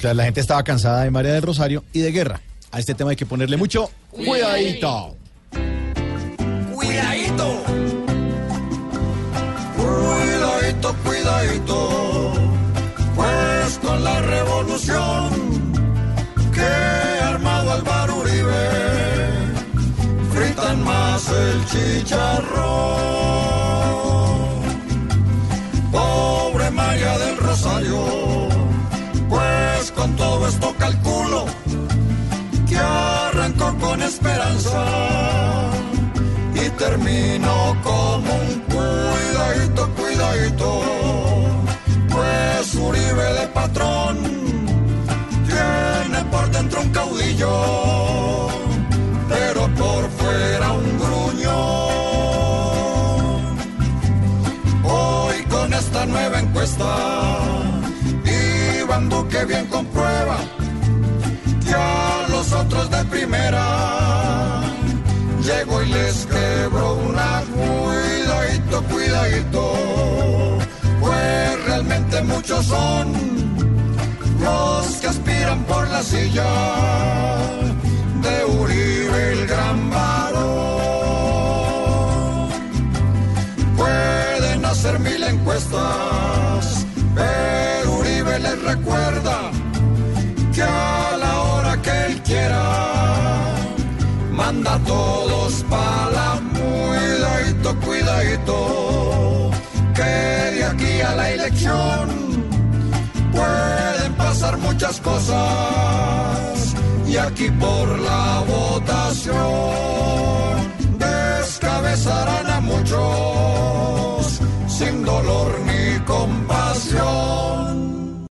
Claro, la gente estaba cansada de María del Rosario y de guerra. A este tema hay que ponerle mucho cuidadito. Cuidadito. Cuidadito, cuidadito. Pues con la revolución que ha armado Álvaro Uribe, fritan más el chicharrón. Esto calculo que arrancó con esperanza y terminó como un cuidadito, cuidadito. Pues Uribe de patrón tiene por dentro un caudillo, pero por fuera un gruñón. Hoy con esta nueva encuesta, Iván Duque bien comprueba que a los otros de primera llegó y les quebró una cuidadito, cuidadito, pues realmente muchos son los que aspiran por la silla de Uribe el gran varón. Pueden hacer mil encuestas, manda todos para la cuidadito, cuidadito, que de aquí a la elección pueden pasar muchas cosas. Y aquí por la votación descabezarán a muchos sin dolor.